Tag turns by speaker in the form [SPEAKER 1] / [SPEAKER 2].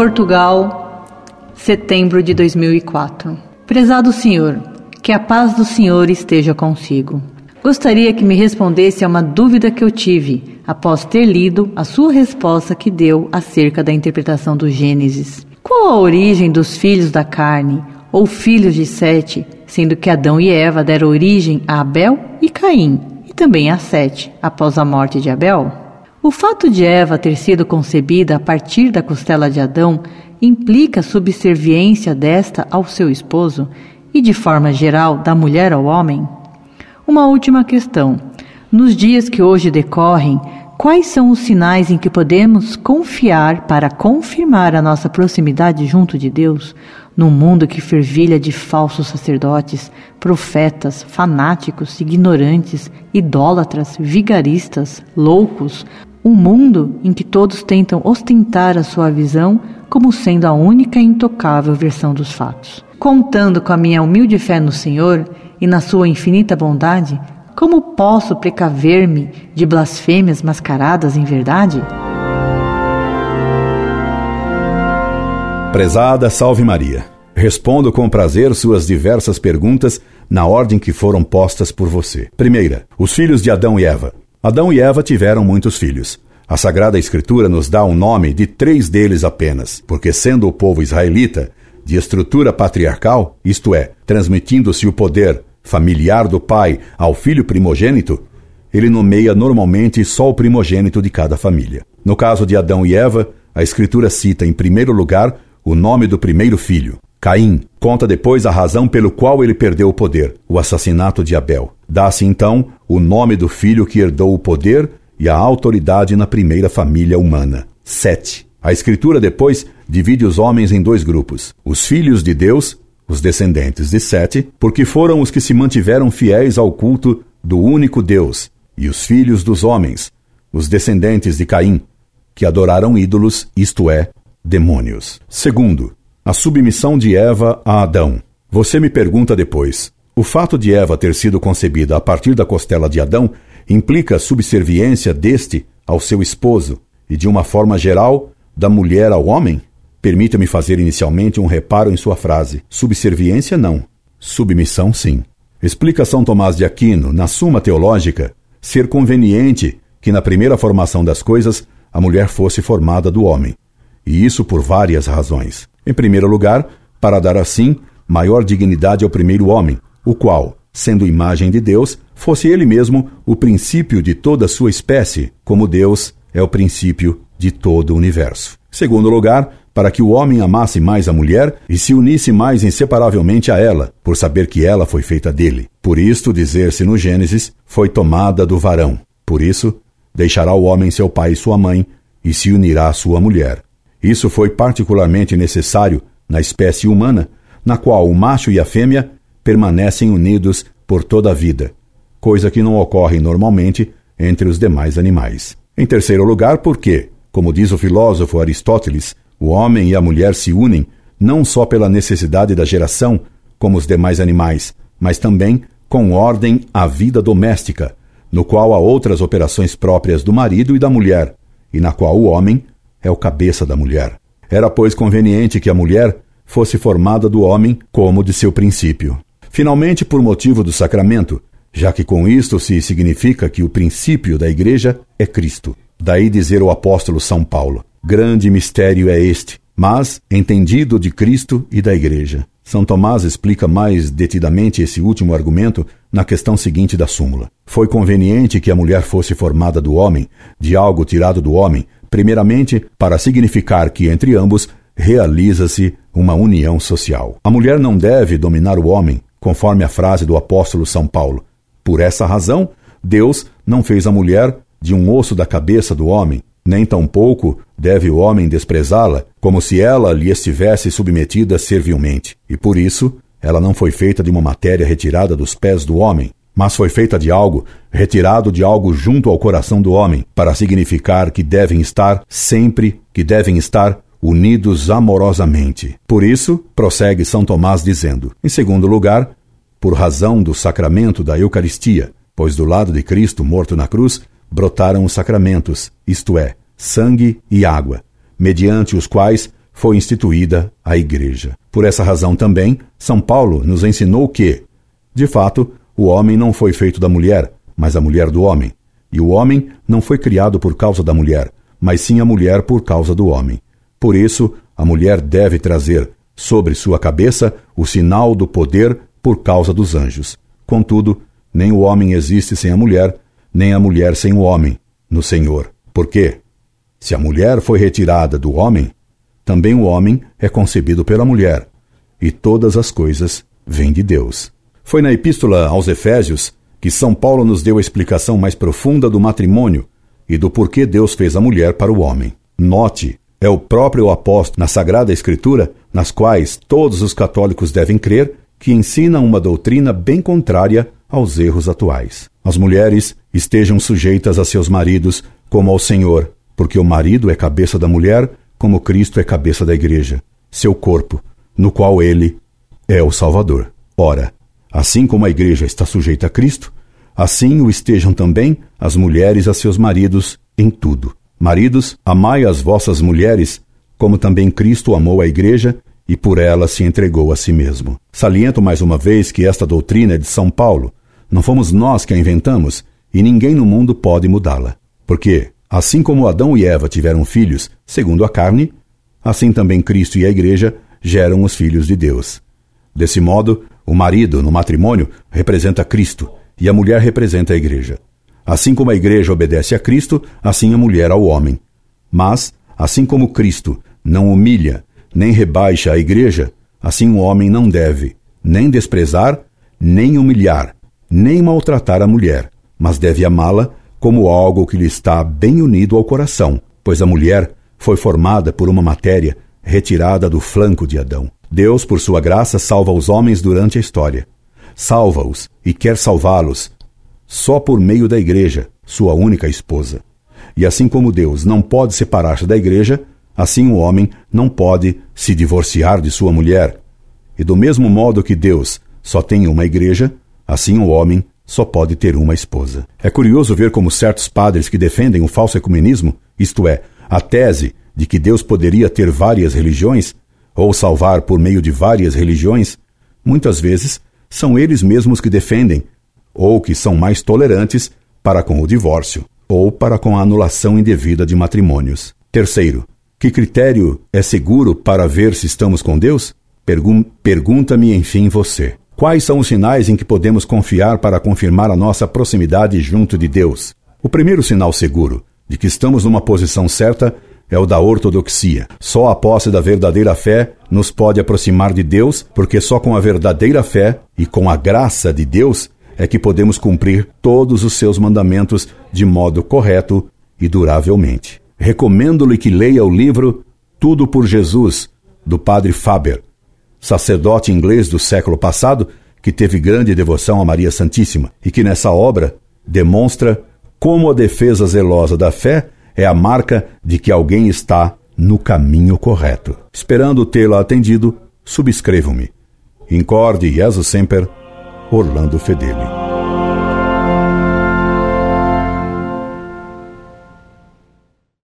[SPEAKER 1] Portugal, setembro de 2004. Prezado Senhor, que a paz do Senhor esteja consigo. Gostaria que me respondesse a uma dúvida que eu tive após ter lido a sua resposta que deu acerca da interpretação do Gênesis. Qual a origem dos filhos da carne, ou filhos de Sete, sendo que Adão e Eva deram origem a Abel e Caim, e também a Sete, após a morte de Abel? O fato de Eva ter sido concebida a partir da costela de Adão implica a subserviência desta ao seu esposo e, de forma geral, da mulher ao homem? Uma última questão. Nos dias que hoje decorrem, quais são os sinais em que podemos confiar para confirmar a nossa proximidade junto de Deus, num mundo que fervilha de falsos sacerdotes, profetas, fanáticos, ignorantes, idólatras, vigaristas, loucos, um mundo em que todos tentam ostentar a sua visão como sendo a única e intocável versão dos fatos. Contando com a minha humilde fé no Senhor, e na sua infinita bondade, como posso precaver-me de blasfêmias mascaradas em verdade?
[SPEAKER 2] Prezada Salve Maria, respondo com prazer suas diversas perguntas na ordem que foram postas por você. Primeira, os filhos de Adão e Eva. Adão e Eva tiveram muitos filhos. A Sagrada Escritura nos dá o um nome de três deles apenas, porque, sendo o povo israelita de estrutura patriarcal, isto é, transmitindo-se o poder familiar do pai ao filho primogênito, ele nomeia normalmente só o primogênito de cada família. No caso de Adão e Eva, a Escritura cita em primeiro lugar o nome do primeiro filho. Caim conta depois a razão pelo qual ele perdeu o poder, o assassinato de Abel. Dá-se então o nome do filho que herdou o poder e a autoridade na primeira família humana. Sete. A Escritura depois divide os homens em dois grupos: os filhos de Deus os descendentes de Sete, porque foram os que se mantiveram fiéis ao culto do único Deus, e os filhos dos homens, os descendentes de Caim, que adoraram ídolos, isto é, demônios. Segundo, a submissão de Eva a Adão. Você me pergunta depois: o fato de Eva ter sido concebida a partir da costela de Adão implica a subserviência deste ao seu esposo e, de uma forma geral, da mulher ao homem? Permita-me fazer inicialmente um reparo em sua frase. Subserviência, não. Submissão, sim. Explica São Tomás de Aquino, na Suma Teológica, ser conveniente que na primeira formação das coisas a mulher fosse formada do homem. E isso por várias razões. Em primeiro lugar, para dar assim maior dignidade ao primeiro homem, o qual, sendo imagem de Deus, fosse ele mesmo o princípio de toda sua espécie, como Deus é o princípio de todo o universo. Segundo lugar, para que o homem amasse mais a mulher e se unisse mais inseparavelmente a ela, por saber que ela foi feita dele. Por isto, dizer-se no Gênesis, foi tomada do varão. Por isso, deixará o homem seu pai e sua mãe e se unirá à sua mulher. Isso foi particularmente necessário na espécie humana, na qual o macho e a fêmea permanecem unidos por toda a vida, coisa que não ocorre normalmente entre os demais animais. Em terceiro lugar, porque, como diz o filósofo Aristóteles, o homem e a mulher se unem não só pela necessidade da geração, como os demais animais, mas também com ordem à vida doméstica, no qual há outras operações próprias do marido e da mulher, e na qual o homem é o cabeça da mulher. Era, pois, conveniente que a mulher fosse formada do homem como de seu princípio. Finalmente, por motivo do sacramento, já que com isto se significa que o princípio da Igreja é Cristo. Daí dizer o apóstolo São Paulo: Grande mistério é este, mas entendido de Cristo e da Igreja. São Tomás explica mais detidamente esse último argumento na questão seguinte da súmula. Foi conveniente que a mulher fosse formada do homem, de algo tirado do homem, primeiramente para significar que entre ambos realiza-se uma união social. A mulher não deve dominar o homem, conforme a frase do apóstolo São Paulo. Por essa razão, Deus não fez a mulher de um osso da cabeça do homem, nem tampouco deve o homem desprezá-la, como se ela lhe estivesse submetida servilmente. E por isso, ela não foi feita de uma matéria retirada dos pés do homem, mas foi feita de algo retirado de algo junto ao coração do homem, para significar que devem estar sempre, que devem estar unidos amorosamente. Por isso, prossegue São Tomás dizendo: em segundo lugar, por razão do sacramento da Eucaristia, pois do lado de Cristo morto na cruz brotaram os sacramentos, isto é, sangue e água, mediante os quais foi instituída a Igreja. Por essa razão também, São Paulo nos ensinou que, de fato, o homem não foi feito da mulher, mas a mulher do homem. E o homem não foi criado por causa da mulher, mas sim a mulher por causa do homem. Por isso, a mulher deve trazer sobre sua cabeça o sinal do poder por causa dos anjos. Contudo, nem o homem existe sem a mulher, nem a mulher sem o homem, no Senhor. Por quê? Se a mulher foi retirada do homem, também o homem é concebido pela mulher, e todas as coisas vêm de Deus. Foi na Epístola aos Efésios que São Paulo nos deu a explicação mais profunda do matrimônio e do porquê Deus fez a mulher para o homem. Note é o próprio apóstolo na Sagrada Escritura, nas quais todos os católicos devem crer, que ensina uma doutrina bem contrária aos erros atuais. As mulheres estejam sujeitas a seus maridos como ao Senhor, porque o marido é cabeça da mulher, como Cristo é cabeça da igreja, seu corpo, no qual ele é o Salvador. Ora, assim como a igreja está sujeita a Cristo, assim o estejam também as mulheres a seus maridos em tudo. Maridos, amai as vossas mulheres, como também Cristo amou a Igreja e por ela se entregou a si mesmo. Saliento mais uma vez que esta doutrina é de São Paulo. Não fomos nós que a inventamos e ninguém no mundo pode mudá-la. Porque, assim como Adão e Eva tiveram filhos segundo a carne, assim também Cristo e a Igreja geram os filhos de Deus. Desse modo, o marido, no matrimônio, representa Cristo e a mulher representa a Igreja. Assim como a igreja obedece a Cristo, assim a mulher ao homem. Mas, assim como Cristo não humilha nem rebaixa a igreja, assim o homem não deve nem desprezar, nem humilhar, nem maltratar a mulher, mas deve amá-la como algo que lhe está bem unido ao coração, pois a mulher foi formada por uma matéria retirada do flanco de Adão. Deus, por sua graça, salva os homens durante a história. Salva-os e quer salvá-los só por meio da igreja, sua única esposa. E assim como Deus não pode separar-se da igreja, assim o homem não pode se divorciar de sua mulher. E do mesmo modo que Deus só tem uma igreja, assim o homem só pode ter uma esposa. É curioso ver como certos padres que defendem o falso ecumenismo, isto é, a tese de que Deus poderia ter várias religiões, ou salvar por meio de várias religiões, muitas vezes são eles mesmos que defendem ou que são mais tolerantes para com o divórcio ou para com a anulação indevida de matrimônios. Terceiro, que critério é seguro para ver se estamos com Deus? Pergun Pergunta-me, enfim, você. Quais são os sinais em que podemos confiar para confirmar a nossa proximidade junto de Deus? O primeiro sinal seguro de que estamos numa posição certa é o da ortodoxia. Só a posse da verdadeira fé nos pode aproximar de Deus, porque só com a verdadeira fé e com a graça de Deus é que podemos cumprir todos os seus mandamentos de modo correto e duravelmente. Recomendo-lhe que leia o livro Tudo por Jesus, do padre Faber, sacerdote inglês do século passado que teve grande devoção a Maria Santíssima e que nessa obra demonstra como a defesa zelosa da fé é a marca de que alguém está no caminho correto. Esperando tê-la atendido, subscrevam-me. Incorde Jesus Semper Orlando Fedeli.